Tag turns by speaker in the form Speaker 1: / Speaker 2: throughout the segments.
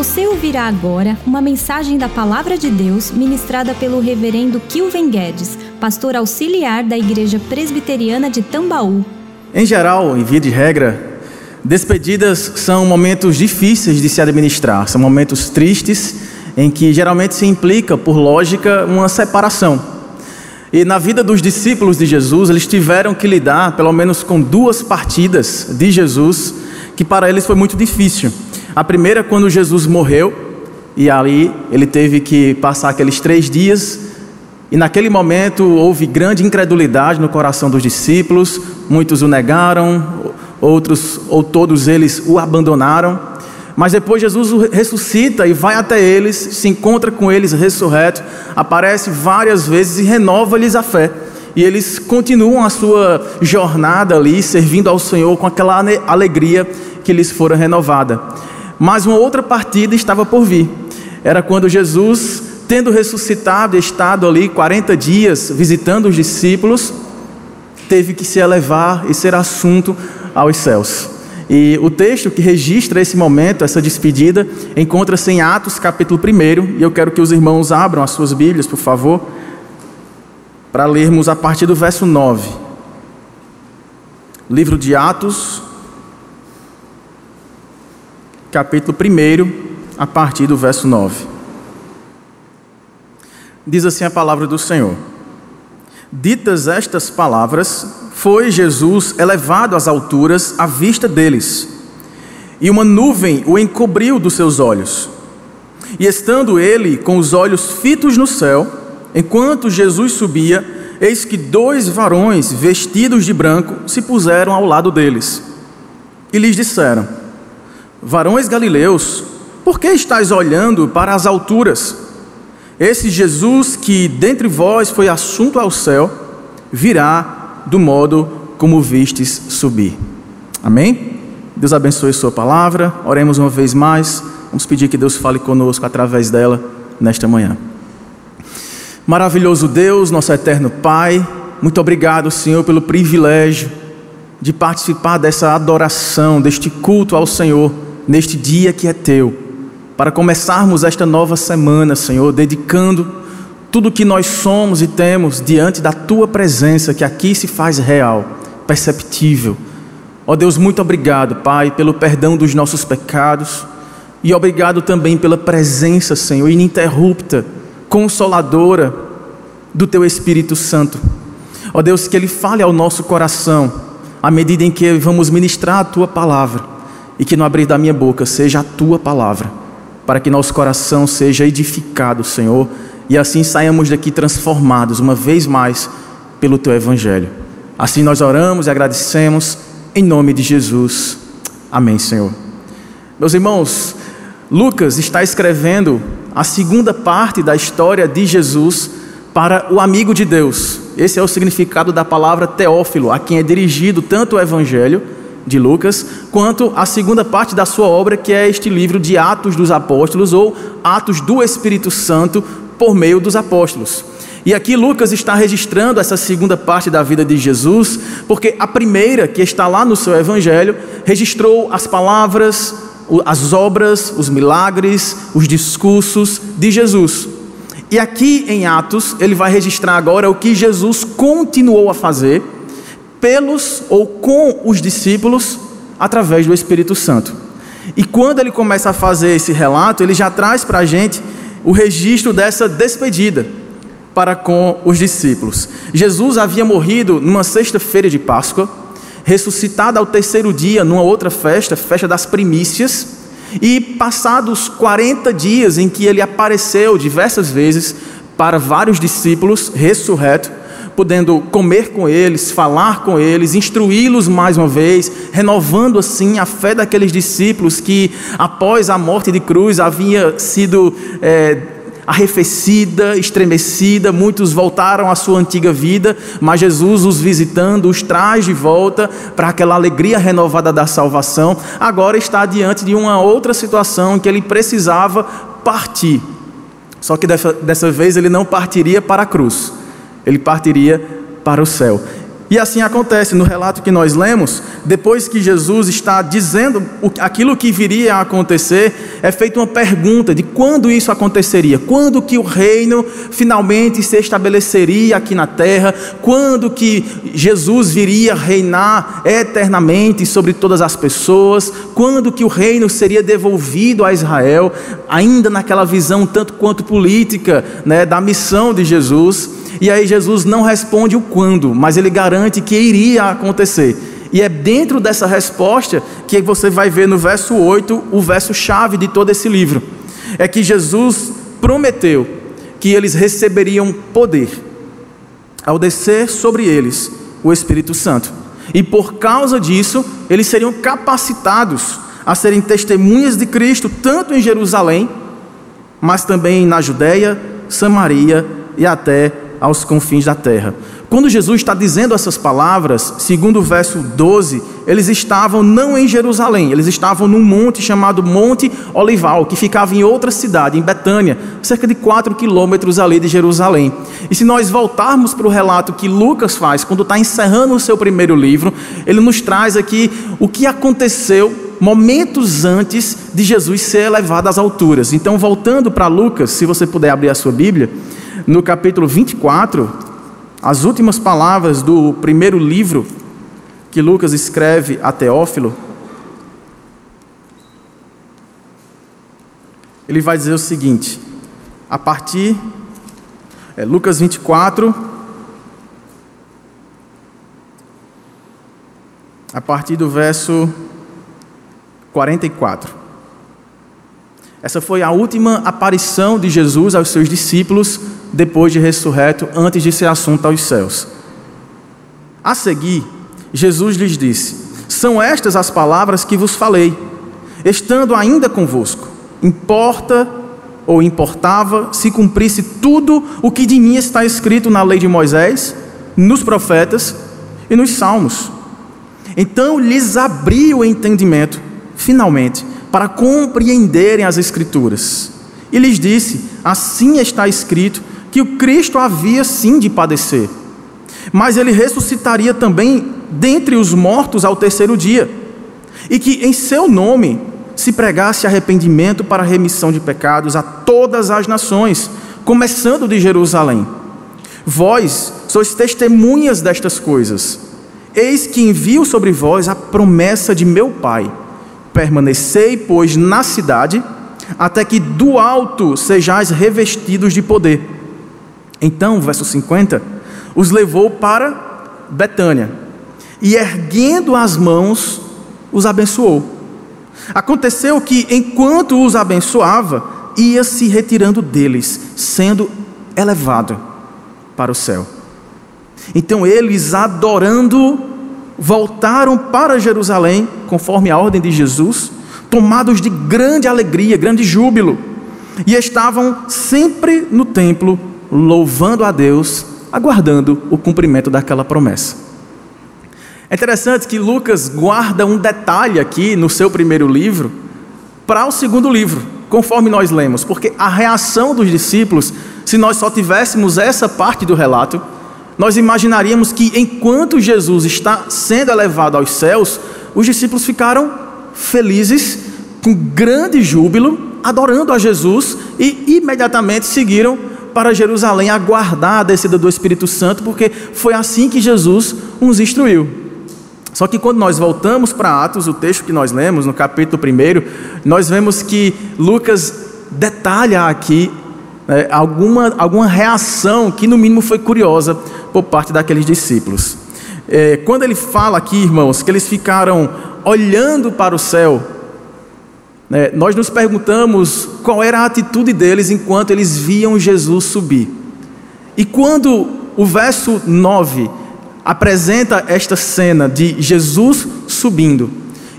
Speaker 1: Você ouvirá agora uma mensagem da Palavra de Deus ministrada pelo Reverendo Kilven Guedes, pastor auxiliar da Igreja Presbiteriana de Tambaú.
Speaker 2: Em geral, em via de regra, despedidas são momentos difíceis de se administrar, são momentos tristes em que geralmente se implica, por lógica, uma separação. E na vida dos discípulos de Jesus, eles tiveram que lidar, pelo menos, com duas partidas de Jesus, que para eles foi muito difícil. A primeira, quando Jesus morreu, e ali ele teve que passar aqueles três dias, e naquele momento houve grande incredulidade no coração dos discípulos, muitos o negaram, outros ou todos eles o abandonaram. Mas depois Jesus ressuscita e vai até eles, se encontra com eles ressurreto, aparece várias vezes e renova-lhes a fé. E eles continuam a sua jornada ali, servindo ao Senhor com aquela alegria que lhes fora renovada. Mas uma outra partida estava por vir. Era quando Jesus, tendo ressuscitado, estado ali 40 dias visitando os discípulos, teve que se elevar e ser assunto aos céus. E o texto que registra esse momento, essa despedida, encontra-se em Atos capítulo 1, e eu quero que os irmãos abram as suas Bíblias, por favor, para lermos a partir do verso 9. Livro de Atos, capítulo 1, a partir do verso 9. Diz assim a palavra do Senhor: Ditas estas palavras, foi Jesus elevado às alturas à vista deles, e uma nuvem o encobriu dos seus olhos. E estando ele com os olhos fitos no céu, enquanto Jesus subia, eis que dois varões vestidos de branco se puseram ao lado deles. E lhes disseram: Varões galileus, por que estáis olhando para as alturas? Esse Jesus que dentre vós foi assunto ao céu, virá do modo como vistes subir. Amém? Deus abençoe Sua palavra. Oremos uma vez mais. Vamos pedir que Deus fale conosco através dela nesta manhã. Maravilhoso Deus, nosso eterno Pai, muito obrigado, Senhor, pelo privilégio de participar dessa adoração, deste culto ao Senhor neste dia que é teu, para começarmos esta nova semana, Senhor, dedicando tudo o que nós somos e temos diante da tua presença, que aqui se faz real, perceptível. Ó Deus, muito obrigado, Pai, pelo perdão dos nossos pecados e obrigado também pela presença, Senhor, ininterrupta, consoladora do teu Espírito Santo. Ó Deus, que ele fale ao nosso coração à medida em que vamos ministrar a tua palavra e que no abrir da minha boca seja a tua palavra, para que nosso coração seja edificado, Senhor, e assim saiamos daqui transformados uma vez mais pelo teu evangelho. Assim nós oramos e agradecemos em nome de Jesus. Amém, Senhor. Meus irmãos, Lucas está escrevendo a segunda parte da história de Jesus para o amigo de Deus. Esse é o significado da palavra Teófilo, a quem é dirigido tanto o evangelho de Lucas, quanto a segunda parte da sua obra, que é este livro de Atos dos Apóstolos ou Atos do Espírito Santo por meio dos apóstolos. E aqui Lucas está registrando essa segunda parte da vida de Jesus, porque a primeira, que está lá no seu evangelho, registrou as palavras, as obras, os milagres, os discursos de Jesus. E aqui em Atos, ele vai registrar agora o que Jesus continuou a fazer pelos ou com os discípulos através do Espírito Santo. E quando ele começa a fazer esse relato, ele já traz para a gente o registro dessa despedida para com os discípulos. Jesus havia morrido numa sexta-feira de Páscoa, ressuscitado ao terceiro dia numa outra festa, festa das primícias, e passados 40 dias em que ele apareceu diversas vezes para vários discípulos, ressurreto, podendo comer com eles, falar com eles, instruí-los mais uma vez, renovando assim a fé daqueles discípulos que, após a morte de cruz, havia sido é, arrefecida, estremecida, muitos voltaram à sua antiga vida, mas Jesus os visitando, os traz de volta para aquela alegria renovada da salvação. Agora está diante de uma outra situação que ele precisava partir. Só que dessa vez ele não partiria para a cruz ele partiria para o céu. E assim acontece no relato que nós lemos, depois que Jesus está dizendo aquilo que viria a acontecer, é feita uma pergunta de quando isso aconteceria, quando que o reino finalmente se estabeleceria aqui na terra, quando que Jesus viria reinar eternamente sobre todas as pessoas, quando que o reino seria devolvido a Israel, ainda naquela visão tanto quanto política, né, da missão de Jesus. E aí Jesus não responde o quando, mas ele garante que iria acontecer. E é dentro dessa resposta que você vai ver no verso 8 o verso chave de todo esse livro. É que Jesus prometeu que eles receberiam poder ao descer sobre eles o Espírito Santo. E por causa disso, eles seriam capacitados a serem testemunhas de Cristo, tanto em Jerusalém, mas também na Judéia, Samaria e até aos confins da terra. Quando Jesus está dizendo essas palavras, segundo o verso 12, eles estavam não em Jerusalém, eles estavam num monte chamado Monte Olival, que ficava em outra cidade, em Betânia, cerca de 4 quilômetros ali de Jerusalém. E se nós voltarmos para o relato que Lucas faz, quando está encerrando o seu primeiro livro, ele nos traz aqui o que aconteceu momentos antes de Jesus ser elevado às alturas. Então, voltando para Lucas, se você puder abrir a sua Bíblia no capítulo 24, as últimas palavras do primeiro livro que Lucas escreve a Teófilo, ele vai dizer o seguinte, a partir, é, Lucas 24, a partir do verso 44. Essa foi a última aparição de Jesus aos seus discípulos depois de ressurreto, antes de ser assunto aos céus. A seguir, Jesus lhes disse: São estas as palavras que vos falei, estando ainda convosco. Importa ou importava se cumprisse tudo o que de mim está escrito na lei de Moisés, nos profetas e nos salmos. Então lhes abri o entendimento, finalmente, para compreenderem as Escrituras. E lhes disse: Assim está escrito que o Cristo havia sim de padecer, mas ele ressuscitaria também dentre os mortos ao terceiro dia, e que em seu nome se pregasse arrependimento para remissão de pecados a todas as nações, começando de Jerusalém. Vós sois testemunhas destas coisas. Eis que envio sobre vós a promessa de meu Pai. Permanecei, pois, na cidade, até que do alto sejais revestidos de poder. Então, verso 50, os levou para Betânia e, erguendo as mãos, os abençoou. Aconteceu que, enquanto os abençoava, ia se retirando deles, sendo elevado para o céu. Então eles, adorando, voltaram para Jerusalém, conforme a ordem de Jesus, tomados de grande alegria, grande júbilo, e estavam sempre no templo louvando a Deus, aguardando o cumprimento daquela promessa. É interessante que Lucas guarda um detalhe aqui no seu primeiro livro para o segundo livro, conforme nós lemos, porque a reação dos discípulos, se nós só tivéssemos essa parte do relato, nós imaginaríamos que enquanto Jesus está sendo elevado aos céus, os discípulos ficaram felizes, com grande júbilo, adorando a Jesus e imediatamente seguiram para Jerusalém aguardar a descida do Espírito Santo, porque foi assim que Jesus os instruiu. Só que quando nós voltamos para Atos, o texto que nós lemos, no capítulo 1, nós vemos que Lucas detalha aqui né, alguma, alguma reação que, no mínimo, foi curiosa por parte daqueles discípulos. É, quando ele fala aqui, irmãos, que eles ficaram olhando para o céu, né, nós nos perguntamos qual era a atitude deles enquanto eles viam Jesus subir. E quando o verso 9 apresenta esta cena de Jesus subindo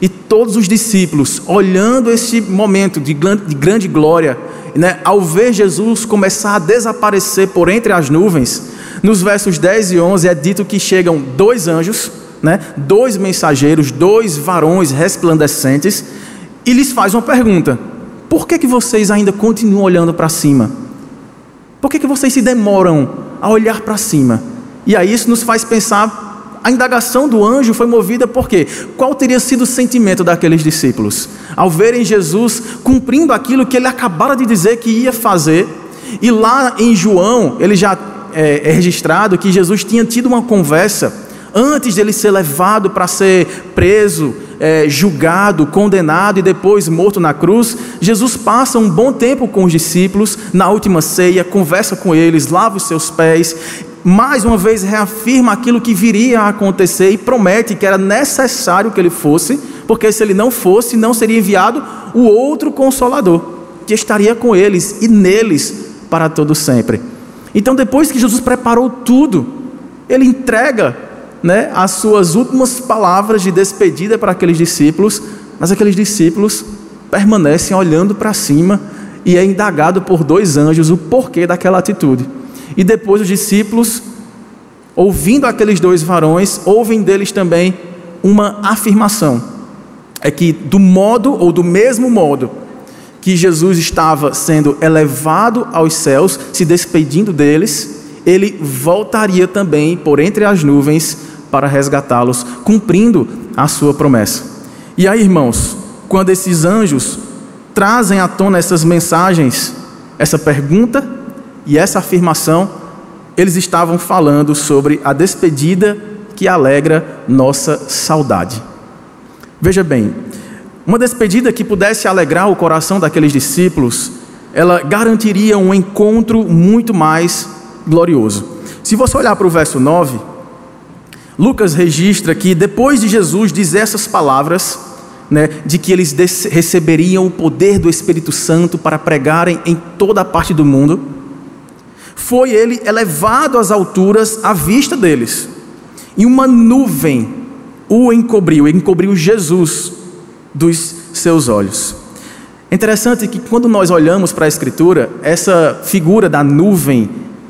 Speaker 2: e todos os discípulos olhando esse momento de grande glória, né, ao ver Jesus começar a desaparecer por entre as nuvens, nos versos 10 e 11 é dito que chegam dois anjos, né, dois mensageiros, dois varões resplandecentes, e lhes faz uma pergunta: por que, que vocês ainda continuam olhando para cima? Por que, que vocês se demoram a olhar para cima? E aí isso nos faz pensar A indagação do anjo foi movida por quê? Qual teria sido o sentimento daqueles discípulos? Ao verem Jesus cumprindo aquilo que ele acabara de dizer que ia fazer, e lá em João, ele já é, é registrado que Jesus tinha tido uma conversa antes dele ser levado para ser preso, é, julgado, condenado e depois morto na cruz, Jesus passa um bom tempo com os discípulos na última ceia, conversa com eles, lava os seus pés, mais uma vez reafirma aquilo que viria a acontecer e promete que era necessário que ele fosse, porque se ele não fosse, não seria enviado o outro consolador, que estaria com eles e neles para todo sempre. Então, depois que Jesus preparou tudo, ele entrega né, as suas últimas palavras de despedida para aqueles discípulos, mas aqueles discípulos permanecem olhando para cima e é indagado por dois anjos o porquê daquela atitude. E depois os discípulos, ouvindo aqueles dois varões, ouvem deles também uma afirmação: é que do modo ou do mesmo modo que Jesus estava sendo elevado aos céus, se despedindo deles, ele voltaria também por entre as nuvens para resgatá-los, cumprindo a sua promessa. E aí, irmãos, quando esses anjos trazem à tona essas mensagens, essa pergunta e essa afirmação, eles estavam falando sobre a despedida que alegra nossa saudade. Veja bem, uma despedida que pudesse alegrar o coração daqueles discípulos, ela garantiria um encontro muito mais glorioso. Se você olhar para o verso 9, Lucas registra que depois de Jesus dizer essas palavras, né, de que eles receberiam o poder do Espírito Santo para pregarem em toda a parte do mundo, foi ele elevado às alturas à vista deles, e uma nuvem o encobriu, encobriu Jesus dos seus olhos. É interessante que quando nós olhamos para a Escritura, essa figura da nuvem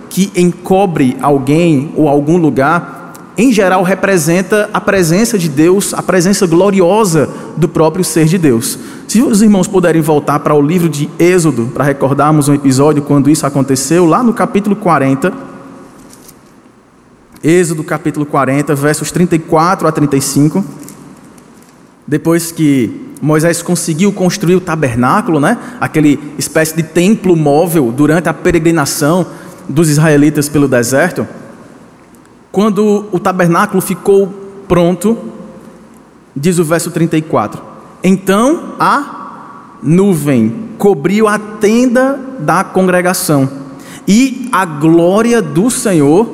Speaker 2: que encobre alguém ou algum lugar, em geral representa a presença de Deus, a presença gloriosa do próprio ser de Deus. Se os irmãos puderem voltar para o livro de Êxodo, para recordarmos um episódio quando isso aconteceu, lá no capítulo 40. Êxodo capítulo 40, versos 34 a 35. Depois que Moisés conseguiu construir o tabernáculo, né? aquele espécie de templo móvel durante a peregrinação dos israelitas pelo deserto. Quando o tabernáculo ficou pronto, diz o verso 34: Então a nuvem cobriu a tenda da congregação, e a glória do Senhor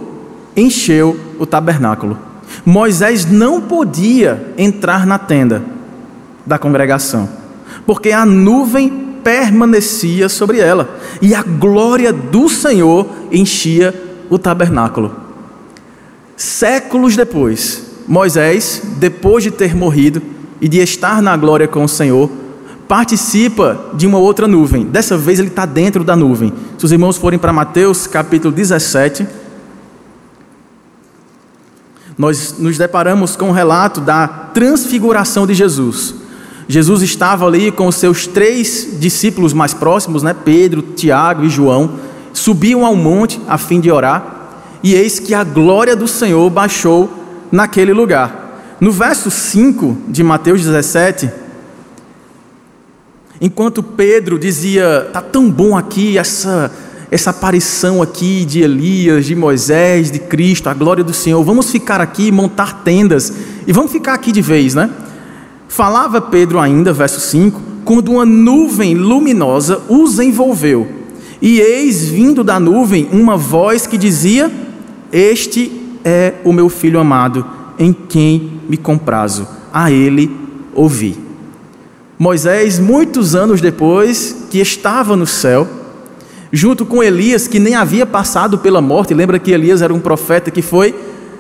Speaker 2: encheu o tabernáculo. Moisés não podia entrar na tenda da congregação, porque a nuvem permanecia sobre ela, e a glória do Senhor enchia o tabernáculo. Séculos depois, Moisés, depois de ter morrido e de estar na glória com o Senhor, participa de uma outra nuvem. Dessa vez ele está dentro da nuvem. Se os irmãos forem para Mateus capítulo 17, nós nos deparamos com o um relato da transfiguração de Jesus. Jesus estava ali com os seus três discípulos mais próximos, né? Pedro, Tiago e João, subiam ao monte a fim de orar e eis que a glória do Senhor baixou naquele lugar. No verso 5 de Mateus 17, enquanto Pedro dizia: "Tá tão bom aqui essa essa aparição aqui de Elias, de Moisés, de Cristo, a glória do Senhor. Vamos ficar aqui, montar tendas e vamos ficar aqui de vez, né?" Falava Pedro ainda, verso 5, quando uma nuvem luminosa os envolveu. E eis vindo da nuvem uma voz que dizia: este é o meu filho amado, em quem me comprazo, a ele ouvi. Moisés, muitos anos depois, que estava no céu, junto com Elias, que nem havia passado pela morte, lembra que Elias era um profeta que foi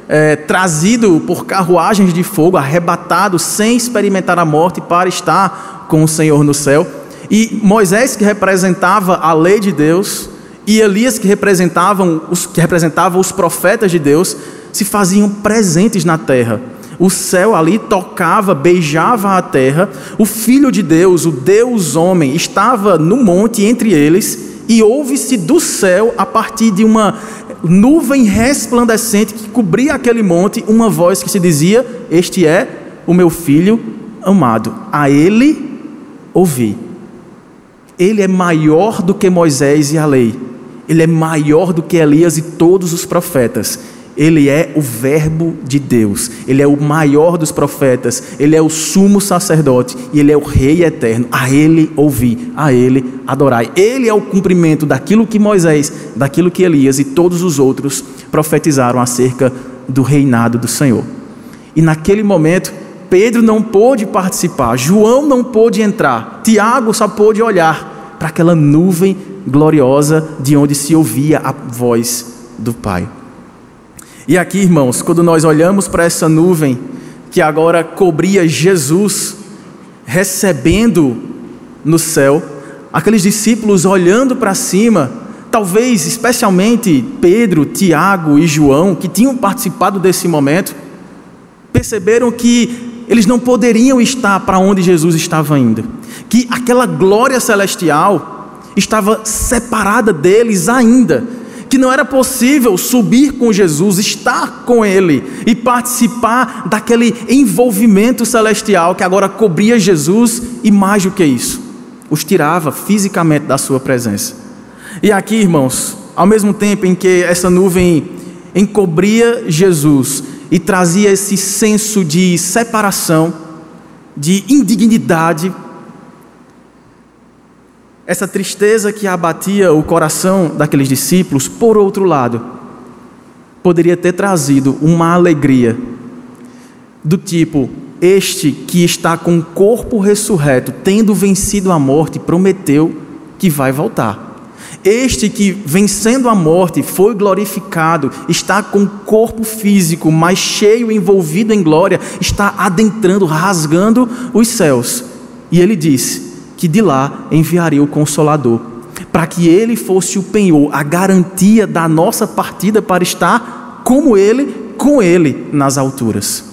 Speaker 2: é, trazido por carruagens de fogo, arrebatado sem experimentar a morte para estar com o Senhor no céu. E Moisés, que representava a lei de Deus, e Elias, que representavam os, que representava os profetas de Deus, se faziam presentes na terra. O céu ali tocava, beijava a terra. O Filho de Deus, o Deus homem, estava no monte entre eles e ouve-se do céu, a partir de uma nuvem resplandecente que cobria aquele monte, uma voz que se dizia: Este é o meu filho amado, a ele ouvi. Ele é maior do que Moisés e a lei, ele é maior do que Elias e todos os profetas. Ele é o Verbo de Deus, ele é o maior dos profetas, ele é o sumo sacerdote e ele é o Rei eterno. A ele ouvi, a ele adorai. Ele é o cumprimento daquilo que Moisés, daquilo que Elias e todos os outros profetizaram acerca do reinado do Senhor. E naquele momento, Pedro não pôde participar, João não pôde entrar, Tiago só pôde olhar para aquela nuvem gloriosa de onde se ouvia a voz do Pai. E aqui, irmãos, quando nós olhamos para essa nuvem que agora cobria Jesus, recebendo no céu, aqueles discípulos olhando para cima, talvez especialmente Pedro, Tiago e João, que tinham participado desse momento, perceberam que eles não poderiam estar para onde Jesus estava indo, que aquela glória celestial estava separada deles ainda, que não era possível subir com Jesus, estar com Ele e participar daquele envolvimento celestial que agora cobria Jesus e mais do que isso, os tirava fisicamente da Sua presença. E aqui, irmãos, ao mesmo tempo em que essa nuvem encobria Jesus e trazia esse senso de separação, de indignidade essa tristeza que abatia o coração daqueles discípulos, por outro lado, poderia ter trazido uma alegria do tipo: este que está com o corpo ressurreto, tendo vencido a morte, prometeu que vai voltar. Este que, vencendo a morte, foi glorificado, está com o corpo físico, mas cheio, envolvido em glória, está adentrando, rasgando os céus. E ele disse: que de lá enviaria o Consolador, para que ele fosse o penhor, a garantia da nossa partida para estar como ele, com ele nas alturas.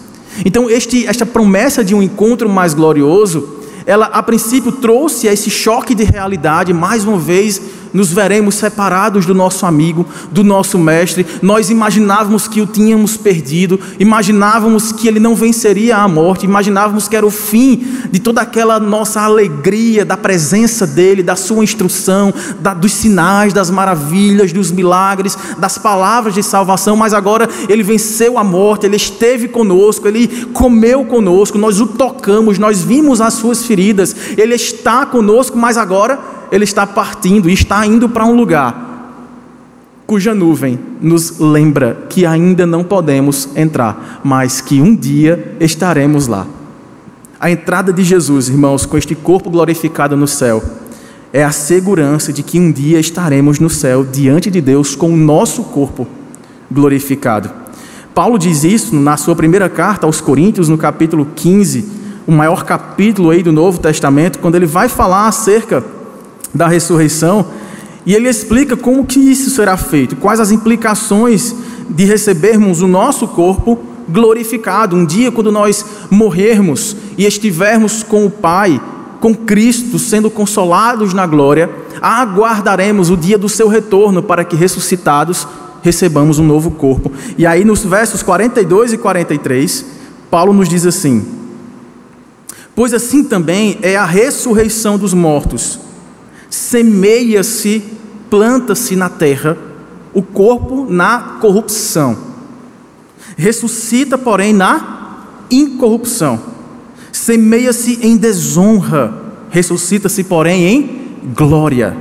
Speaker 2: Então, este, esta promessa de um encontro mais glorioso, ela a princípio trouxe esse choque de realidade, mais uma vez nos veremos separados do nosso amigo, do nosso mestre. Nós imaginávamos que o tínhamos perdido, imaginávamos que ele não venceria a morte, imaginávamos que era o fim de toda aquela nossa alegria da presença dele, da sua instrução, da, dos sinais, das maravilhas, dos milagres, das palavras de salvação. Mas agora ele venceu a morte, ele esteve conosco, ele comeu conosco, nós o tocamos, nós vimos as suas feridas, ele está conosco, mas agora ele está partindo e está indo para um lugar cuja nuvem nos lembra que ainda não podemos entrar, mas que um dia estaremos lá. A entrada de Jesus, irmãos, com este corpo glorificado no céu, é a segurança de que um dia estaremos no céu diante de Deus com o nosso corpo glorificado. Paulo diz isso na sua primeira carta aos Coríntios, no capítulo 15, o maior capítulo aí do Novo Testamento, quando ele vai falar acerca da ressurreição, e ele explica como que isso será feito, quais as implicações de recebermos o nosso corpo glorificado. Um dia, quando nós morrermos e estivermos com o Pai, com Cristo, sendo consolados na glória, aguardaremos o dia do seu retorno para que ressuscitados recebamos um novo corpo. E aí, nos versos 42 e 43, Paulo nos diz assim: Pois assim também é a ressurreição dos mortos semeia-se, planta-se na terra, o corpo na corrupção. Ressuscita, porém, na incorrupção. Semeia-se em desonra, ressuscita-se, porém, em glória.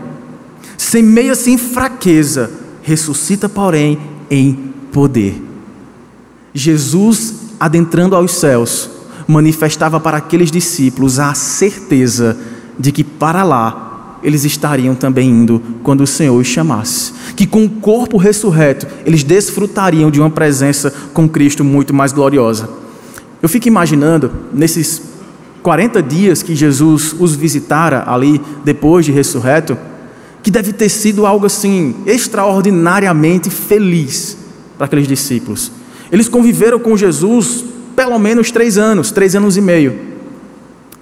Speaker 2: Semeia-se em fraqueza, ressuscita, porém, em poder. Jesus, adentrando aos céus, manifestava para aqueles discípulos a certeza de que para lá eles estariam também indo quando o Senhor os chamasse. Que com o corpo ressurreto, eles desfrutariam de uma presença com Cristo muito mais gloriosa. Eu fico imaginando, nesses 40 dias que Jesus os visitara ali, depois de ressurreto, que deve ter sido algo assim, extraordinariamente feliz para aqueles discípulos. Eles conviveram com Jesus pelo menos três anos, três anos e meio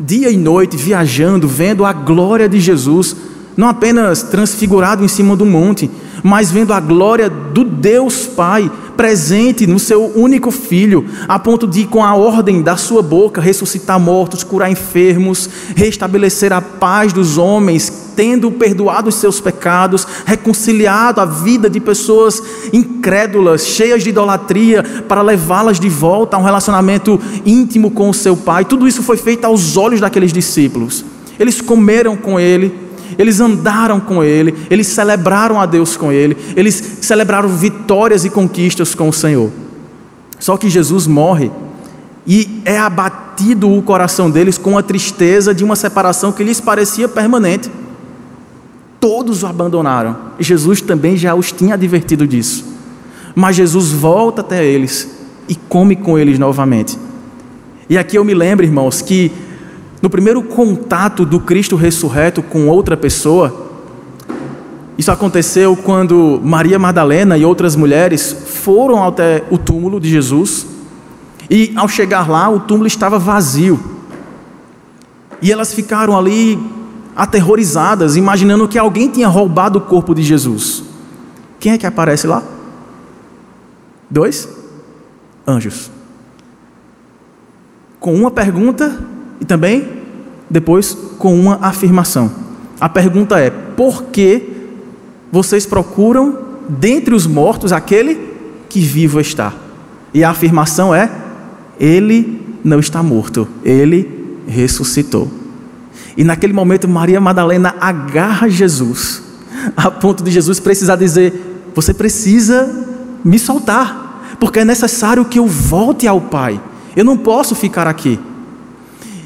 Speaker 2: dia e noite viajando, vendo a glória de Jesus não apenas transfigurado em cima do monte, mas vendo a glória do Deus Pai presente no seu único filho, a ponto de, com a ordem da sua boca, ressuscitar mortos, curar enfermos, restabelecer a paz dos homens, tendo perdoado os seus pecados, reconciliado a vida de pessoas incrédulas, cheias de idolatria, para levá-las de volta a um relacionamento íntimo com o seu Pai. Tudo isso foi feito aos olhos daqueles discípulos. Eles comeram com ele, eles andaram com ele, eles celebraram a Deus com ele, eles celebraram vitórias e conquistas com o Senhor. Só que Jesus morre e é abatido o coração deles com a tristeza de uma separação que lhes parecia permanente. Todos o abandonaram. E Jesus também já os tinha advertido disso. Mas Jesus volta até eles e come com eles novamente. E aqui eu me lembro, irmãos, que no primeiro contato do Cristo ressurreto com outra pessoa, isso aconteceu quando Maria Madalena e outras mulheres foram até o túmulo de Jesus, e ao chegar lá, o túmulo estava vazio. E elas ficaram ali aterrorizadas, imaginando que alguém tinha roubado o corpo de Jesus. Quem é que aparece lá? Dois anjos. Com uma pergunta e também depois com uma afirmação. A pergunta é: por que vocês procuram dentre os mortos aquele que vivo está? E a afirmação é: ele não está morto, ele ressuscitou. E naquele momento Maria Madalena agarra Jesus, a ponto de Jesus precisar dizer: Você precisa me soltar, porque é necessário que eu volte ao Pai. Eu não posso ficar aqui.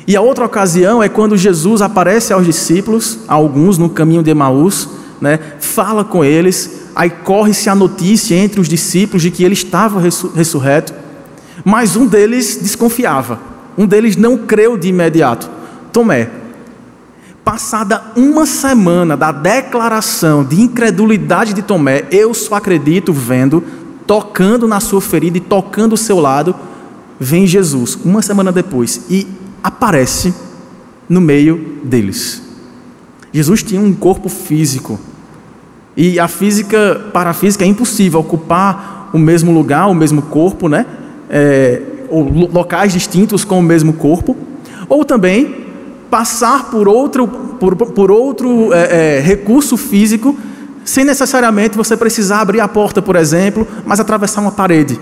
Speaker 2: E a outra ocasião é quando Jesus aparece aos discípulos, alguns no caminho de Emaús, né, fala com eles, aí corre-se a notícia entre os discípulos de que ele estava ressurreto, mas um deles desconfiava, um deles não creu de imediato, Tomé. Passada uma semana da declaração de incredulidade de Tomé, eu só acredito vendo, tocando na sua ferida e tocando o seu lado, vem Jesus, uma semana depois, e aparece no meio deles. Jesus tinha um corpo físico. E a física, para a física, é impossível ocupar o mesmo lugar, o mesmo corpo, né? É, ou locais distintos com o mesmo corpo. Ou também passar por outro, por, por outro é, é, recurso físico, sem necessariamente você precisar abrir a porta, por exemplo, mas atravessar uma parede.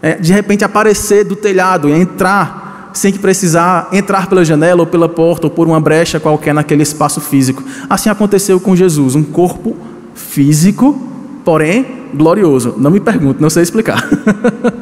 Speaker 2: É, de repente aparecer do telhado entrar sem que precisar entrar pela janela ou pela porta ou por uma brecha qualquer naquele espaço físico. Assim aconteceu com Jesus, um corpo físico, porém glorioso. Não me pergunte, não sei explicar.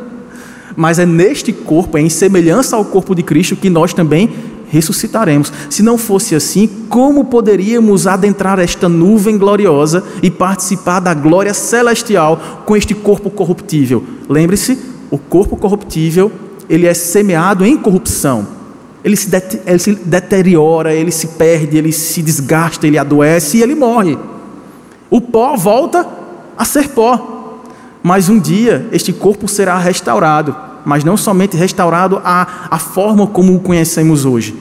Speaker 2: Mas é neste corpo, é em semelhança ao corpo de Cristo, que nós também ressuscitaremos. Se não fosse assim, como poderíamos adentrar esta nuvem gloriosa e participar da glória celestial com este corpo corruptível? Lembre-se, o corpo corruptível ele é semeado em corrupção. Ele se, ele se deteriora, ele se perde, ele se desgasta, ele adoece e ele morre. O pó volta a ser pó. Mas um dia este corpo será restaurado, mas não somente restaurado à, à forma como o conhecemos hoje,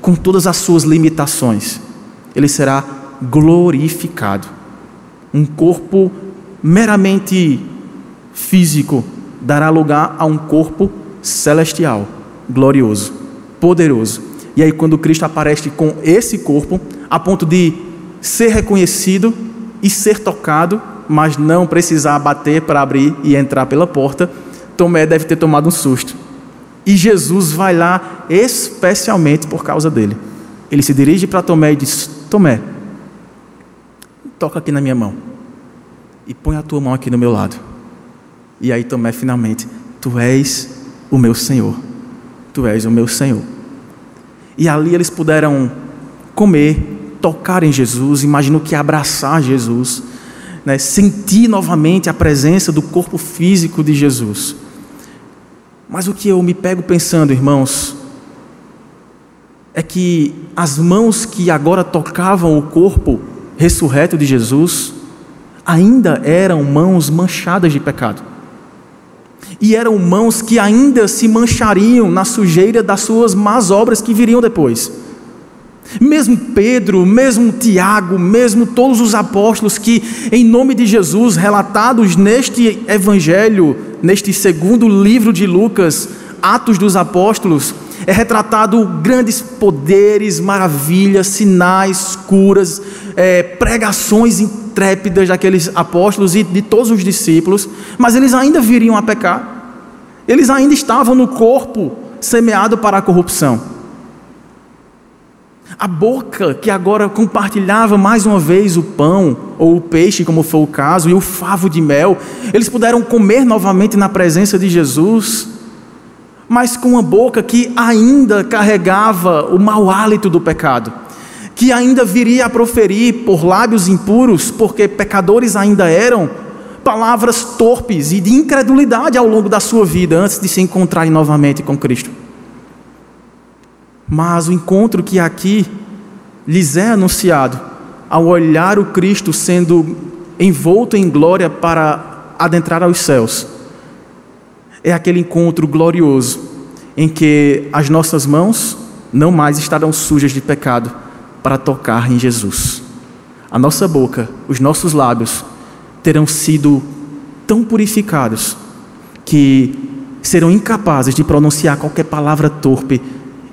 Speaker 2: com todas as suas limitações. Ele será glorificado. Um corpo meramente físico dará lugar a um corpo celestial, glorioso, poderoso. E aí, quando Cristo aparece com esse corpo, a ponto de ser reconhecido e ser tocado, mas não precisar bater para abrir e entrar pela porta, Tomé deve ter tomado um susto. E Jesus vai lá especialmente por causa dele. Ele se dirige para Tomé e diz: Tomé, toca aqui na minha mão e põe a tua mão aqui no meu lado. E aí Tomé finalmente, tu és o meu Senhor. Tu és o meu Senhor. E ali eles puderam comer, tocar em Jesus, imagino que abraçar Jesus, né? sentir novamente a presença do corpo físico de Jesus. Mas o que eu me pego pensando, irmãos, é que as mãos que agora tocavam o corpo ressurreto de Jesus ainda eram mãos manchadas de pecado e eram mãos que ainda se manchariam na sujeira das suas más obras que viriam depois. Mesmo Pedro, mesmo Tiago, mesmo todos os apóstolos que, em nome de Jesus, relatados neste evangelho, neste segundo livro de Lucas, Atos dos Apóstolos, é retratado grandes poderes, maravilhas, sinais, curas, é, pregações intrépidas daqueles apóstolos e de todos os discípulos, mas eles ainda viriam a pecar, eles ainda estavam no corpo semeado para a corrupção. A boca que agora compartilhava mais uma vez o pão ou o peixe, como foi o caso, e o favo de mel, eles puderam comer novamente na presença de Jesus, mas com uma boca que ainda carregava o mau hálito do pecado, que ainda viria a proferir por lábios impuros, porque pecadores ainda eram, palavras torpes e de incredulidade ao longo da sua vida antes de se encontrarem novamente com Cristo. Mas o encontro que aqui lhes é anunciado, ao olhar o Cristo sendo envolto em glória para adentrar aos céus, é aquele encontro glorioso em que as nossas mãos não mais estarão sujas de pecado para tocar em Jesus. A nossa boca, os nossos lábios terão sido tão purificados que serão incapazes de pronunciar qualquer palavra torpe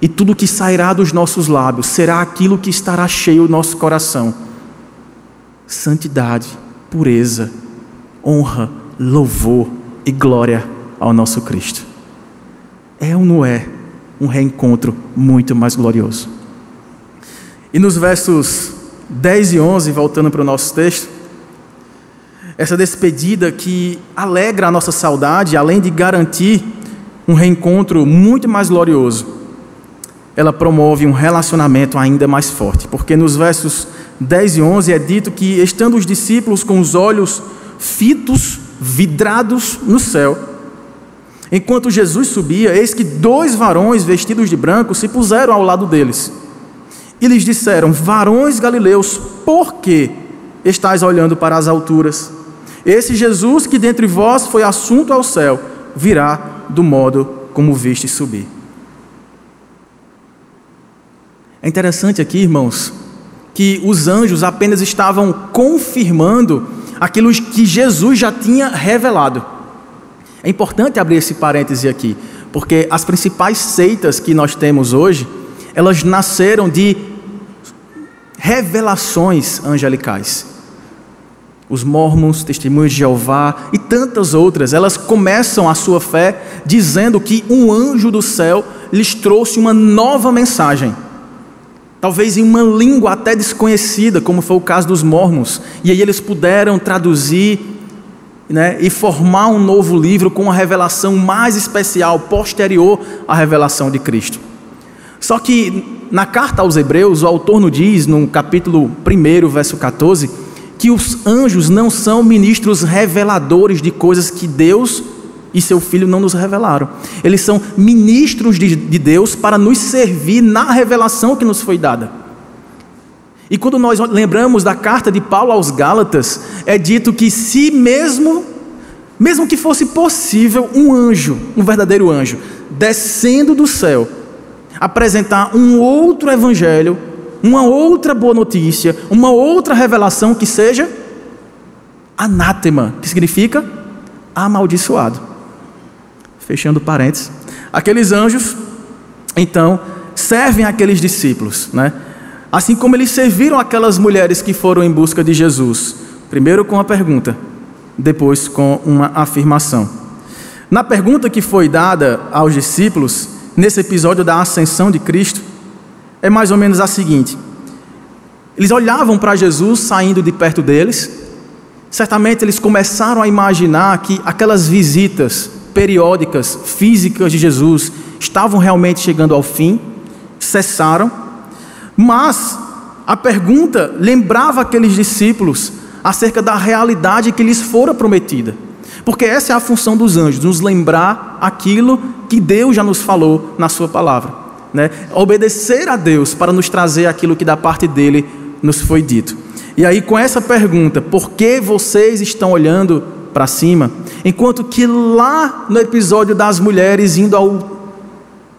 Speaker 2: e tudo que sairá dos nossos lábios será aquilo que estará cheio o nosso coração: santidade, pureza, honra, louvor e glória ao nosso Cristo. É ou não é um reencontro muito mais glorioso? E nos versos 10 e 11, voltando para o nosso texto, essa despedida que alegra a nossa saudade, além de garantir um reencontro muito mais glorioso ela promove um relacionamento ainda mais forte, porque nos versos 10 e 11 é dito que, estando os discípulos com os olhos fitos, vidrados no céu, enquanto Jesus subia, eis que dois varões vestidos de branco se puseram ao lado deles e lhes disseram: Varões galileus, por que estáis olhando para as alturas? Esse Jesus que dentre vós foi assunto ao céu, virá do modo como viste subir. É interessante aqui, irmãos, que os anjos apenas estavam confirmando aquilo que Jesus já tinha revelado. É importante abrir esse parêntese aqui, porque as principais seitas que nós temos hoje, elas nasceram de revelações angelicais. Os mormons, testemunhos de Jeová e tantas outras, elas começam a sua fé dizendo que um anjo do céu lhes trouxe uma nova mensagem talvez em uma língua até desconhecida, como foi o caso dos mormons, e aí eles puderam traduzir né, e formar um novo livro com uma revelação mais especial, posterior à revelação de Cristo. Só que na carta aos Hebreus, o autor nos diz, no capítulo 1, verso 14, que os anjos não são ministros reveladores de coisas que Deus e seu filho não nos revelaram. Eles são ministros de, de, Deus para nos servir na revelação que nos foi dada. E quando nós lembramos da carta de Paulo aos Gálatas, é dito que se mesmo, mesmo que fosse possível um anjo, um verdadeiro anjo, descendo do céu, apresentar um outro evangelho, uma outra boa notícia, uma outra revelação que seja anátema, que significa amaldiçoado fechando parênteses, aqueles anjos, então, servem aqueles discípulos, né? Assim como eles serviram aquelas mulheres que foram em busca de Jesus, primeiro com a pergunta, depois com uma afirmação. Na pergunta que foi dada aos discípulos, nesse episódio da ascensão de Cristo, é mais ou menos a seguinte: eles olhavam para Jesus saindo de perto deles, certamente eles começaram a imaginar que aquelas visitas periódicas, físicas de Jesus estavam realmente chegando ao fim, cessaram, mas a pergunta lembrava aqueles discípulos acerca da realidade que lhes fora prometida. Porque essa é a função dos anjos, nos lembrar aquilo que Deus já nos falou na Sua palavra. Né? Obedecer a Deus para nos trazer aquilo que da parte dele nos foi dito. E aí, com essa pergunta, por que vocês estão olhando para cima, enquanto que lá no episódio das mulheres indo ao,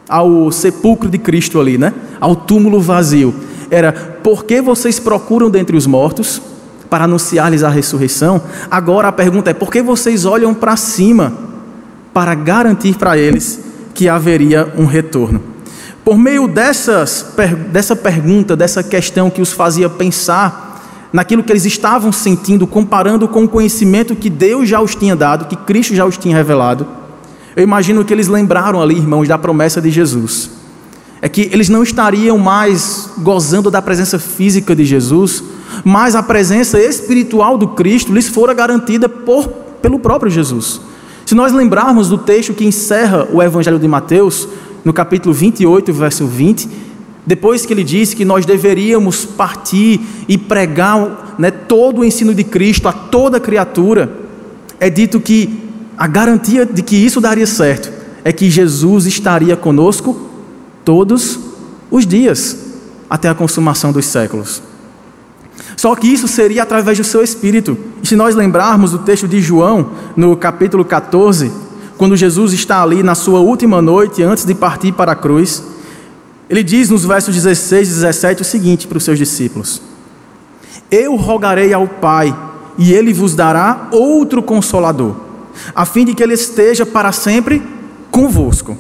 Speaker 2: ao sepulcro de Cristo ali, né? Ao túmulo vazio, era: por que vocês procuram dentre os mortos para anunciar-lhes a ressurreição? Agora a pergunta é: por que vocês olham para cima para garantir para eles que haveria um retorno? Por meio dessas, dessa pergunta, dessa questão que os fazia pensar naquilo que eles estavam sentindo, comparando com o conhecimento que Deus já os tinha dado, que Cristo já os tinha revelado, eu imagino que eles lembraram ali, irmãos, da promessa de Jesus. É que eles não estariam mais gozando da presença física de Jesus, mas a presença espiritual do Cristo lhes fora garantida por, pelo próprio Jesus. Se nós lembrarmos do texto que encerra o Evangelho de Mateus, no capítulo 28, verso 20, depois que ele disse que nós deveríamos partir e pregar né, todo o ensino de Cristo a toda criatura, é dito que a garantia de que isso daria certo é que Jesus estaria conosco todos os dias, até a consumação dos séculos. Só que isso seria através do seu Espírito. E se nós lembrarmos do texto de João, no capítulo 14, quando Jesus está ali na sua última noite, antes de partir para a cruz, ele diz nos versos 16 e 17 o seguinte para os seus discípulos: Eu rogarei ao Pai, e ele vos dará outro consolador, a fim de que ele esteja para sempre convosco.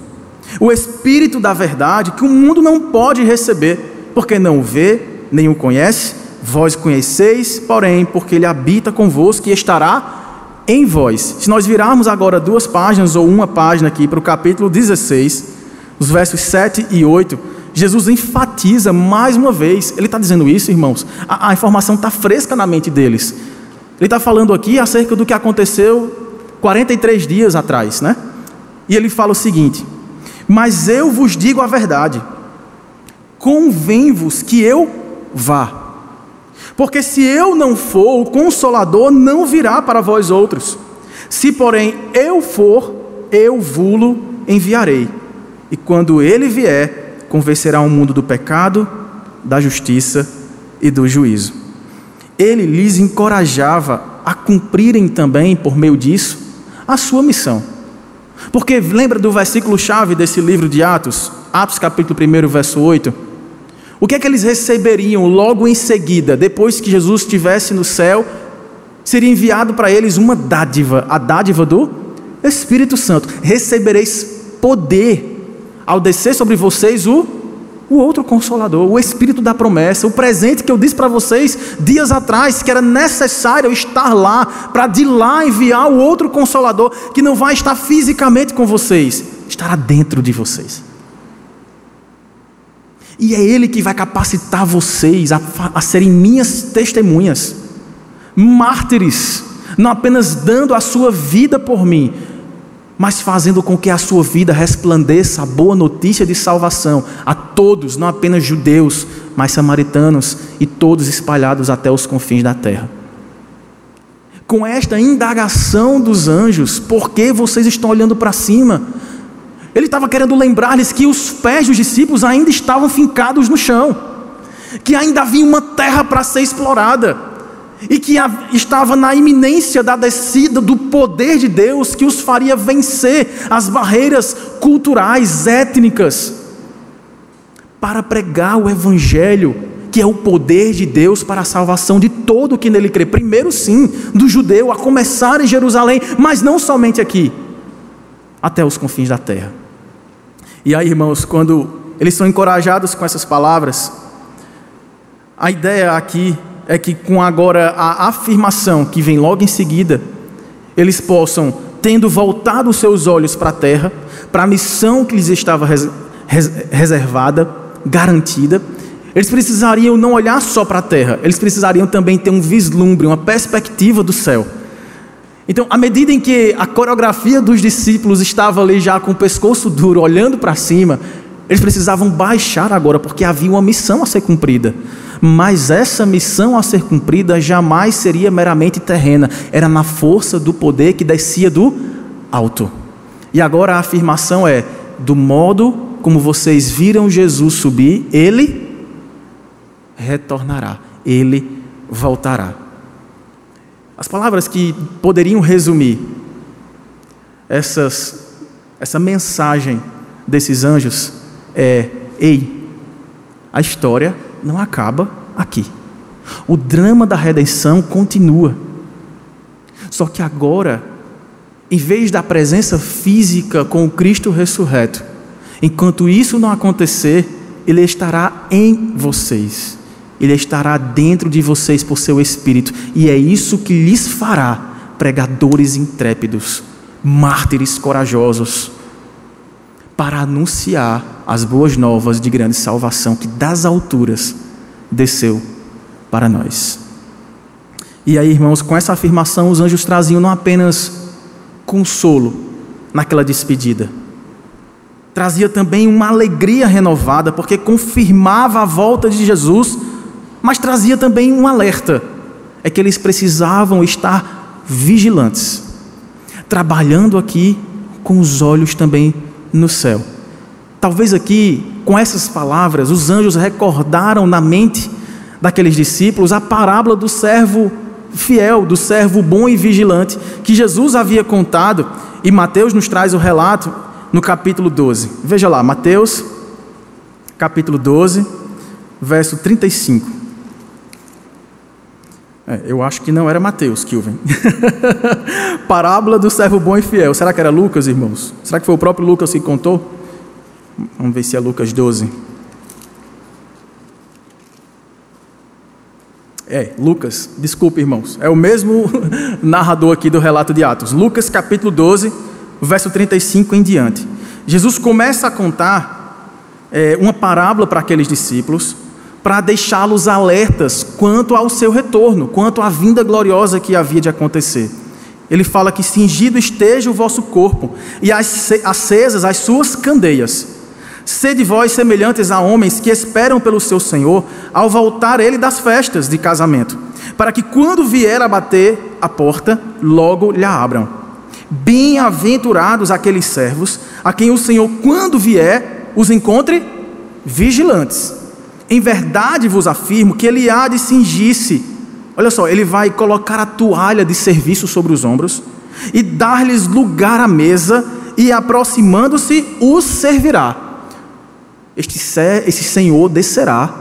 Speaker 2: O Espírito da Verdade, que o mundo não pode receber, porque não o vê, nem o conhece, vós conheceis, porém, porque ele habita convosco e estará em vós. Se nós virarmos agora duas páginas ou uma página aqui para o capítulo 16, os versos 7 e 8, Jesus enfatiza mais uma vez, ele está dizendo isso, irmãos, a, a informação está fresca na mente deles. Ele está falando aqui acerca do que aconteceu 43 dias atrás, né? E ele fala o seguinte: Mas eu vos digo a verdade, convém-vos que eu vá. Porque se eu não for, o consolador não virá para vós outros. Se, porém, eu for, eu vulo enviarei. E quando ele vier, convencerá o mundo do pecado, da justiça e do juízo. Ele lhes encorajava a cumprirem também, por meio disso, a sua missão. Porque lembra do versículo chave desse livro de Atos, Atos capítulo 1, verso 8? O que é que eles receberiam logo em seguida, depois que Jesus estivesse no céu? Seria enviado para eles uma dádiva, a dádiva do Espírito Santo. Recebereis poder ao descer sobre vocês o, o outro consolador, o Espírito da promessa, o presente que eu disse para vocês dias atrás, que era necessário estar lá, para de lá enviar o outro consolador, que não vai estar fisicamente com vocês, estará dentro de vocês. E é Ele que vai capacitar vocês a, a serem minhas testemunhas, mártires, não apenas dando a sua vida por mim, mas fazendo com que a sua vida resplandeça a boa notícia de salvação a todos, não apenas judeus, mas samaritanos e todos espalhados até os confins da terra. Com esta indagação dos anjos, por que vocês estão olhando para cima? Ele estava querendo lembrar-lhes que os pés dos discípulos ainda estavam fincados no chão, que ainda havia uma terra para ser explorada e que estava na iminência da descida do poder de Deus que os faria vencer as barreiras culturais, étnicas, para pregar o Evangelho, que é o poder de Deus para a salvação de todo o que nele crê. Primeiro, sim, do judeu, a começar em Jerusalém, mas não somente aqui, até os confins da terra. E aí, irmãos, quando eles são encorajados com essas palavras, a ideia aqui é que com agora a afirmação que vem logo em seguida, eles possam, tendo voltado os seus olhos para a terra, para a missão que lhes estava res, res, reservada, garantida, eles precisariam não olhar só para a terra, eles precisariam também ter um vislumbre, uma perspectiva do céu. Então, à medida em que a coreografia dos discípulos estava ali já com o pescoço duro, olhando para cima, eles precisavam baixar agora, porque havia uma missão a ser cumprida mas essa missão a ser cumprida jamais seria meramente terrena, era na força do poder que descia do alto. E agora a afirmação é: do modo como vocês viram Jesus subir, ele retornará, ele voltará. As palavras que poderiam resumir essas, essa mensagem desses anjos é: ei, a história não acaba aqui. O drama da redenção continua. Só que agora, em vez da presença física com o Cristo ressurreto, enquanto isso não acontecer, Ele estará em vocês. Ele estará dentro de vocês por seu Espírito. E é isso que lhes fará pregadores intrépidos, mártires corajosos, para anunciar as boas novas de grande salvação que das alturas desceu para nós. E aí, irmãos, com essa afirmação, os anjos traziam não apenas consolo naquela despedida, trazia também uma alegria renovada, porque confirmava a volta de Jesus, mas trazia também um alerta: é que eles precisavam estar vigilantes, trabalhando aqui com os olhos também no céu. Talvez aqui, com essas palavras, os anjos recordaram na mente daqueles discípulos a parábola do servo fiel, do servo bom e vigilante, que Jesus havia contado, e Mateus nos traz o relato no capítulo 12. Veja lá, Mateus, capítulo 12, verso 35. É, eu acho que não era Mateus, Kilvin. Parábola do servo bom e fiel. Será que era Lucas, irmãos? Será que foi o próprio Lucas que contou? Vamos ver se é Lucas 12. É, Lucas, desculpe, irmãos. É o mesmo narrador aqui do relato de Atos. Lucas capítulo 12, verso 35 em diante. Jesus começa a contar é, uma parábola para aqueles discípulos para deixá-los alertas quanto ao seu retorno, quanto à vinda gloriosa que havia de acontecer. Ele fala que cingido esteja o vosso corpo e acesas as suas candeias. Sede vós semelhantes a homens que esperam pelo seu Senhor ao voltar ele das festas de casamento, para que quando vier a bater a porta, logo lhe abram. Bem-aventurados aqueles servos a quem o Senhor, quando vier, os encontre vigilantes. Em verdade vos afirmo que ele há de cingir-se. Olha só, ele vai colocar a toalha de serviço sobre os ombros e dar-lhes lugar à mesa e aproximando-se os servirá. Este, esse Senhor descerá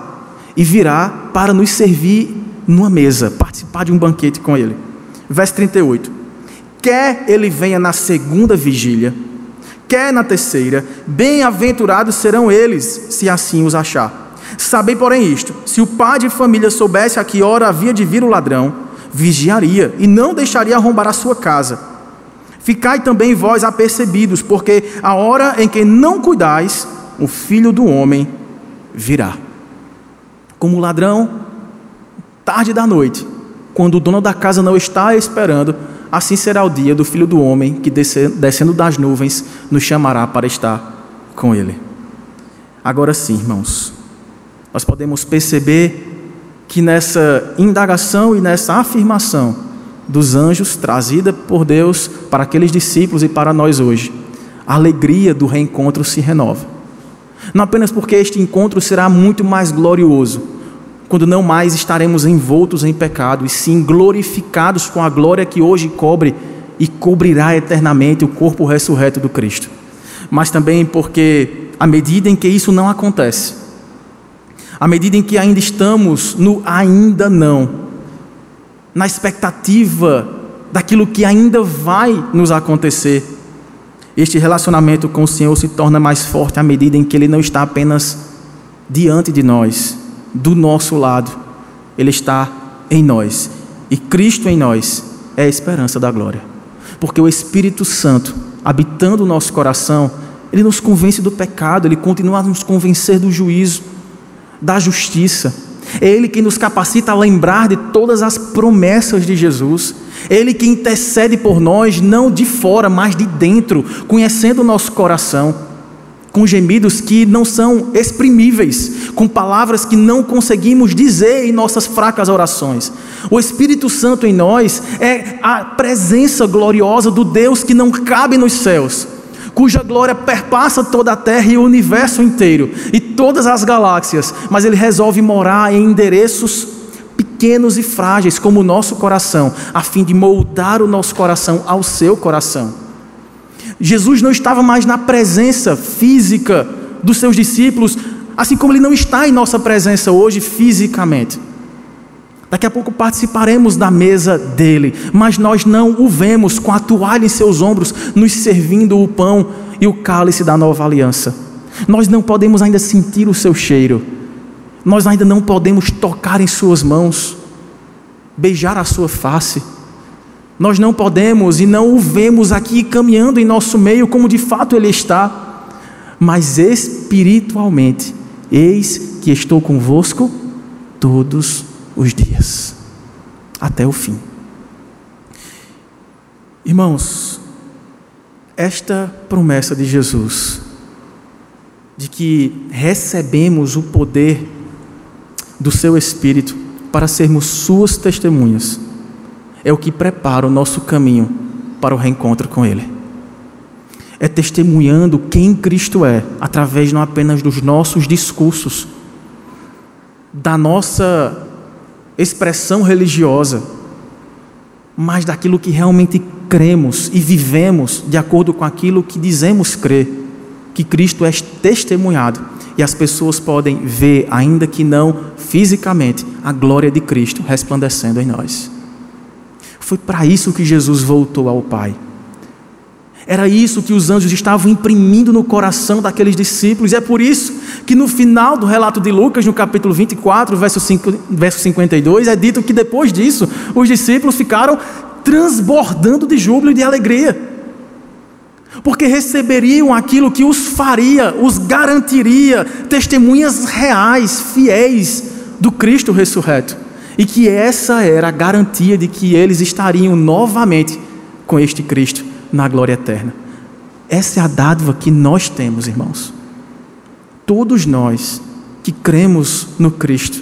Speaker 2: e virá para nos servir numa mesa, participar de um banquete com ele. Verso 38. Quer ele venha na segunda vigília, quer na terceira, bem-aventurados serão eles, se assim os achar. Sabei, porém, isto: se o pai de família soubesse a que hora havia de vir o ladrão, vigiaria e não deixaria arrombar a sua casa. Ficai também vós apercebidos, porque a hora em que não cuidais, o filho do homem virá. Como ladrão, tarde da noite, quando o dono da casa não está esperando, assim será o dia do filho do homem que descendo das nuvens nos chamará para estar com ele. Agora sim, irmãos, nós podemos perceber que nessa indagação e nessa afirmação dos anjos trazida por Deus para aqueles discípulos e para nós hoje, a alegria do reencontro se renova. Não apenas porque este encontro será muito mais glorioso, quando não mais estaremos envoltos em pecado, e sim glorificados com a glória que hoje cobre e cobrirá eternamente o corpo ressurreto do Cristo. Mas também porque, à medida em que isso não acontece, à medida em que ainda estamos no ainda não, na expectativa daquilo que ainda vai nos acontecer, este relacionamento com o Senhor se torna mais forte à medida em que Ele não está apenas diante de nós, do nosso lado, Ele está em nós. E Cristo em nós é a esperança da glória. Porque o Espírito Santo, habitando o nosso coração, Ele nos convence do pecado, Ele continua a nos convencer do juízo da justiça. É Ele que nos capacita a lembrar de todas as promessas de Jesus. É Ele que intercede por nós, não de fora, mas de dentro, conhecendo o nosso coração, com gemidos que não são exprimíveis, com palavras que não conseguimos dizer em nossas fracas orações. O Espírito Santo em nós é a presença gloriosa do Deus que não cabe nos céus cuja glória perpassa toda a terra e o universo inteiro e todas as galáxias, mas ele resolve morar em endereços pequenos e frágeis como o nosso coração, a fim de moldar o nosso coração ao seu coração. Jesus não estava mais na presença física dos seus discípulos assim como ele não está em nossa presença hoje fisicamente. Daqui a pouco participaremos da mesa dele, mas nós não o vemos com a toalha em seus ombros, nos servindo o pão e o cálice da nova aliança. Nós não podemos ainda sentir o seu cheiro, nós ainda não podemos tocar em suas mãos, beijar a sua face. Nós não podemos e não o vemos aqui caminhando em nosso meio como de fato ele está, mas espiritualmente, eis que estou convosco todos os dias, até o fim. Irmãos, esta promessa de Jesus, de que recebemos o poder do Seu Espírito para sermos Suas testemunhas, é o que prepara o nosso caminho para o reencontro com Ele. É testemunhando quem Cristo é, através não apenas dos nossos discursos, da nossa expressão religiosa, mas daquilo que realmente cremos e vivemos de acordo com aquilo que dizemos crer, que Cristo é testemunhado e as pessoas podem ver, ainda que não fisicamente, a glória de Cristo resplandecendo em nós. Foi para isso que Jesus voltou ao Pai. Era isso que os anjos estavam imprimindo no coração daqueles discípulos, e é por isso que no final do relato de Lucas, no capítulo 24, verso, 5, verso 52, é dito que depois disso os discípulos ficaram transbordando de júbilo e de alegria, porque receberiam aquilo que os faria, os garantiria testemunhas reais, fiéis do Cristo ressurreto e que essa era a garantia de que eles estariam novamente com este Cristo na glória eterna. Essa é a dádiva que nós temos, irmãos. Todos nós que cremos no Cristo,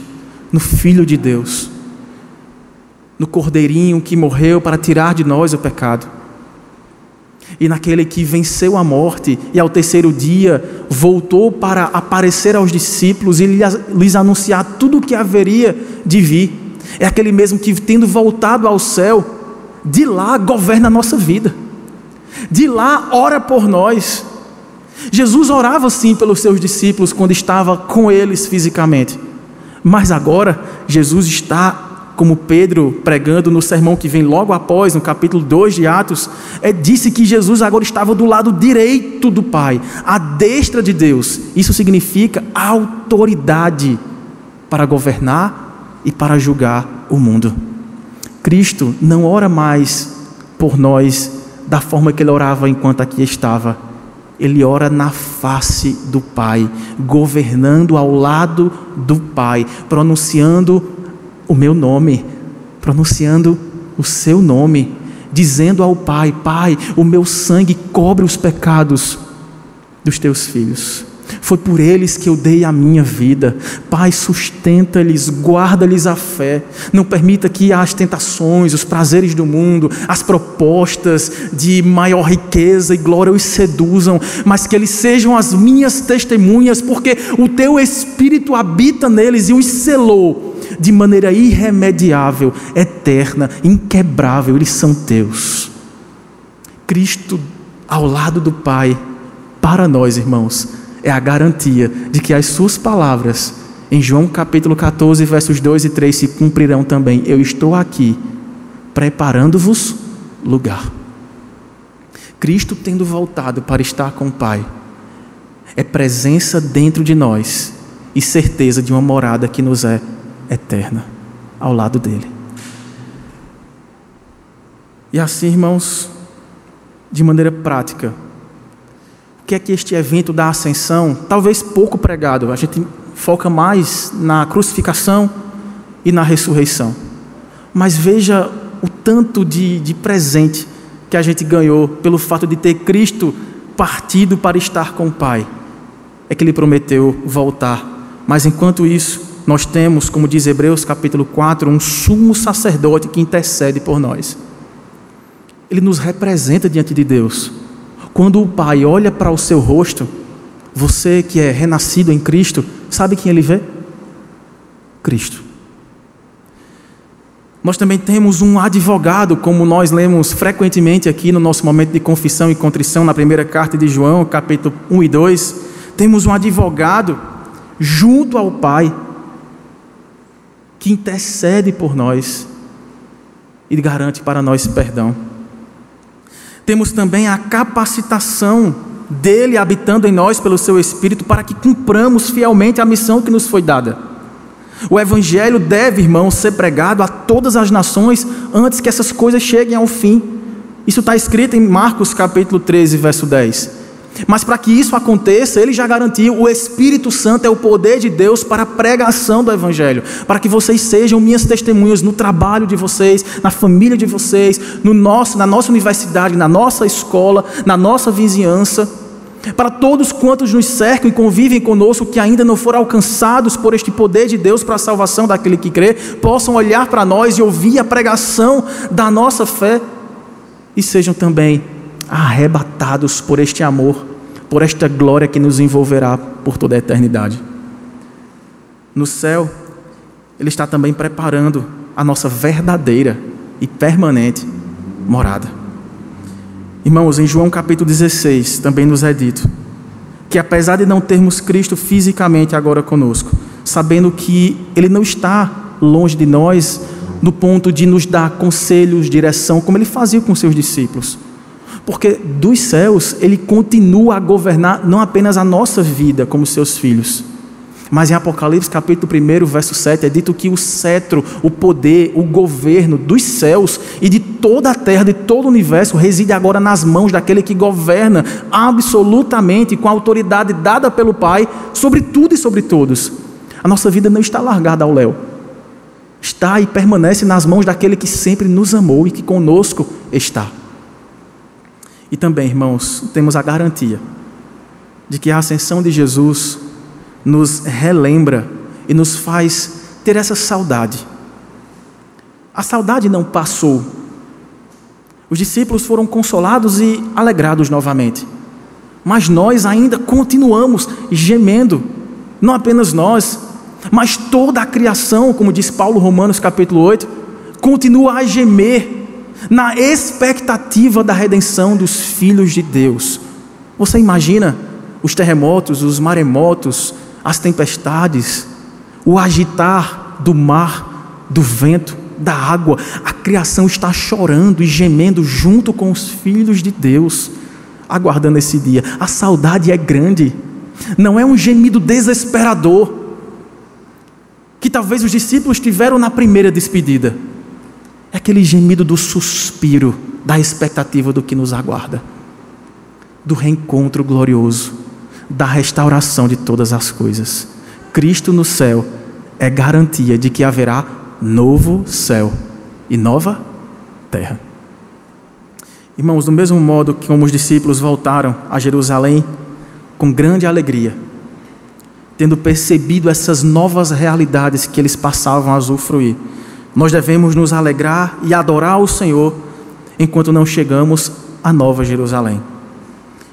Speaker 2: no Filho de Deus, no Cordeirinho que morreu para tirar de nós o pecado, e naquele que venceu a morte e ao terceiro dia voltou para aparecer aos discípulos e lhes anunciar tudo o que haveria de vir. É aquele mesmo que, tendo voltado ao céu, de lá governa a nossa vida, de lá ora por nós. Jesus orava sim pelos seus discípulos quando estava com eles fisicamente, mas agora Jesus está como Pedro pregando no sermão que vem logo após, no capítulo 2 de Atos, é, disse que Jesus agora estava do lado direito do Pai, à destra de Deus. Isso significa autoridade para governar e para julgar o mundo. Cristo não ora mais por nós da forma que ele orava enquanto aqui estava. Ele ora na face do Pai, governando ao lado do Pai, pronunciando o meu nome, pronunciando o seu nome, dizendo ao Pai: Pai, o meu sangue cobre os pecados dos teus filhos. Foi por eles que eu dei a minha vida. Pai, sustenta-lhes, guarda-lhes a fé. Não permita que as tentações, os prazeres do mundo, as propostas de maior riqueza e glória os seduzam, mas que eles sejam as minhas testemunhas, porque o teu Espírito habita neles e os selou de maneira irremediável, eterna, inquebrável. Eles são teus. Cristo ao lado do Pai, para nós, irmãos é a garantia de que as suas palavras, em João capítulo 14, versos 2 e 3, se cumprirão também. Eu estou aqui, preparando-vos lugar. Cristo tendo voltado para estar com o Pai, é presença dentro de nós e certeza de uma morada que nos é eterna, ao lado dele. E assim, irmãos, de maneira prática, que é que este evento da ascensão, talvez pouco pregado, a gente foca mais na crucificação e na ressurreição. Mas veja o tanto de, de presente que a gente ganhou pelo fato de ter Cristo partido para estar com o Pai. É que Ele prometeu voltar. Mas enquanto isso, nós temos, como diz Hebreus capítulo 4, um sumo sacerdote que intercede por nós. Ele nos representa diante de Deus. Quando o Pai olha para o seu rosto, você que é renascido em Cristo, sabe quem ele vê? Cristo. Nós também temos um advogado, como nós lemos frequentemente aqui no nosso momento de confissão e contrição na primeira carta de João, capítulo 1 e 2. Temos um advogado junto ao Pai, que intercede por nós e garante para nós perdão. Temos também a capacitação dele habitando em nós pelo seu Espírito para que cumpramos fielmente a missão que nos foi dada. O Evangelho deve, irmão, ser pregado a todas as nações antes que essas coisas cheguem ao fim. Isso está escrito em Marcos capítulo 13, verso 10. Mas para que isso aconteça, ele já garantiu: o Espírito Santo é o poder de Deus para a pregação do Evangelho, para que vocês sejam minhas testemunhas no trabalho de vocês, na família de vocês, no nosso, na nossa universidade, na nossa escola, na nossa vizinhança. Para todos quantos nos cercam e convivem conosco, que ainda não foram alcançados por este poder de Deus para a salvação daquele que crê, possam olhar para nós e ouvir a pregação da nossa fé e sejam também arrebatados por este amor, por esta glória que nos envolverá por toda a eternidade. No céu, Ele está também preparando a nossa verdadeira e permanente morada. Irmãos, em João capítulo 16 também nos é dito que apesar de não termos Cristo fisicamente agora conosco, sabendo que Ele não está longe de nós no ponto de nos dar conselhos, direção, como Ele fazia com seus discípulos, porque dos céus Ele continua a governar não apenas a nossa vida como seus filhos, mas em Apocalipse capítulo 1, verso 7, é dito que o cetro, o poder, o governo dos céus e de toda a terra, de todo o universo, reside agora nas mãos daquele que governa absolutamente com a autoridade dada pelo Pai sobre tudo e sobre todos. A nossa vida não está largada ao léu. Está e permanece nas mãos daquele que sempre nos amou e que conosco está. E também, irmãos, temos a garantia de que a ascensão de Jesus nos relembra e nos faz ter essa saudade. A saudade não passou. Os discípulos foram consolados e alegrados novamente. Mas nós ainda continuamos gemendo, não apenas nós, mas toda a criação, como diz Paulo Romanos capítulo 8, continua a gemer na expectativa da redenção dos filhos de Deus. Você imagina os terremotos, os maremotos, as tempestades, o agitar do mar, do vento, da água, a criação está chorando e gemendo junto com os filhos de Deus, aguardando esse dia. A saudade é grande, não é um gemido desesperador, que talvez os discípulos tiveram na primeira despedida é aquele gemido do suspiro, da expectativa do que nos aguarda, do reencontro glorioso, da restauração de todas as coisas. Cristo no céu é garantia de que haverá novo céu e nova terra. Irmãos, do mesmo modo que como os discípulos voltaram a Jerusalém com grande alegria, tendo percebido essas novas realidades que eles passavam a usufruir, nós devemos nos alegrar e adorar o Senhor enquanto não chegamos à Nova Jerusalém,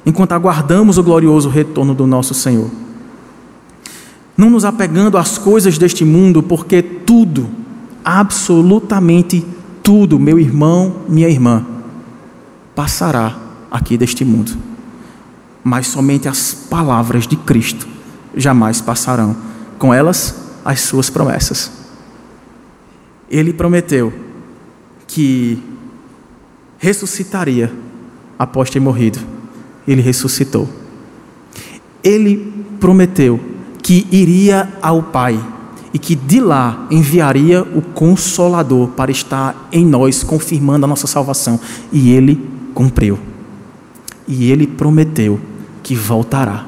Speaker 2: enquanto aguardamos o glorioso retorno do nosso Senhor. Não nos apegando às coisas deste mundo, porque tudo, absolutamente tudo, meu irmão, minha irmã, passará aqui deste mundo. Mas somente as palavras de Cristo jamais passarão, com elas as suas promessas ele prometeu que ressuscitaria após ter morrido. Ele ressuscitou. Ele prometeu que iria ao Pai e que de lá enviaria o Consolador para estar em nós, confirmando a nossa salvação. E ele cumpriu. E ele prometeu que voltará.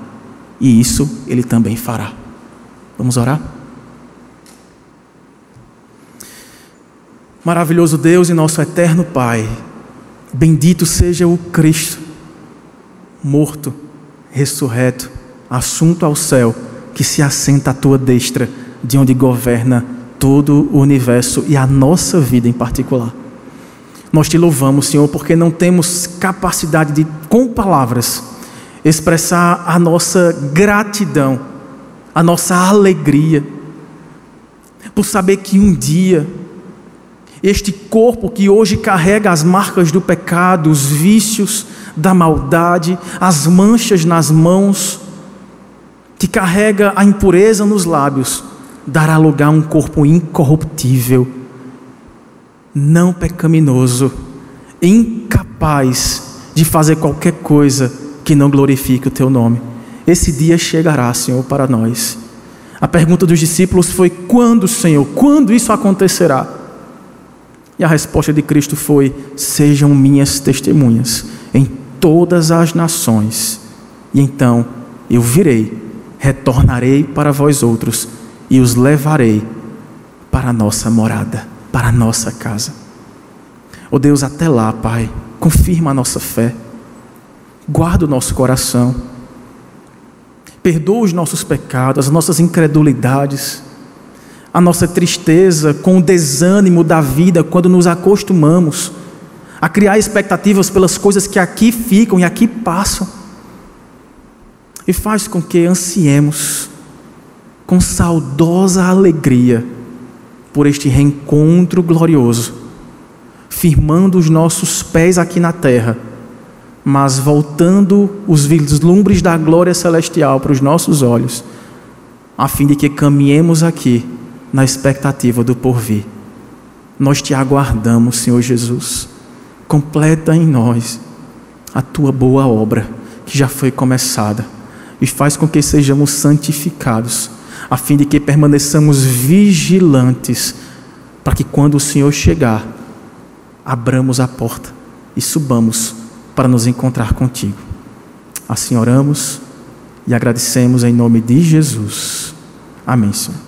Speaker 2: E isso ele também fará. Vamos orar? Maravilhoso Deus e nosso eterno Pai, bendito seja o Cristo, morto, ressurreto, assunto ao céu, que se assenta à tua destra, de onde governa todo o universo e a nossa vida em particular. Nós te louvamos, Senhor, porque não temos capacidade de, com palavras, expressar a nossa gratidão, a nossa alegria, por saber que um dia este corpo que hoje carrega as marcas do pecado, os vícios da maldade, as manchas nas mãos, que carrega a impureza nos lábios, dará lugar a um corpo incorruptível, não pecaminoso, incapaz de fazer qualquer coisa que não glorifique o teu nome. Esse dia chegará, Senhor, para nós. A pergunta dos discípulos foi: quando, Senhor? Quando isso acontecerá? E a resposta de Cristo foi: sejam minhas testemunhas em todas as nações, e então eu virei, retornarei para vós outros e os levarei para a nossa morada, para a nossa casa. Oh Deus, até lá, Pai, confirma a nossa fé, guarda o nosso coração, perdoa os nossos pecados, as nossas incredulidades, a nossa tristeza com o desânimo da vida quando nos acostumamos a criar expectativas pelas coisas que aqui ficam e aqui passam. E faz com que ansiemos com saudosa alegria por este reencontro glorioso, firmando os nossos pés aqui na terra, mas voltando os vislumbres da glória celestial para os nossos olhos, a fim de que caminhemos aqui na expectativa do porvir. Nós te aguardamos, Senhor Jesus. Completa em nós a tua boa obra que já foi começada e faz com que sejamos santificados, a fim de que permaneçamos vigilantes, para que quando o Senhor chegar, abramos a porta e subamos para nos encontrar contigo. Assim oramos e agradecemos em nome de Jesus. Amém, Senhor.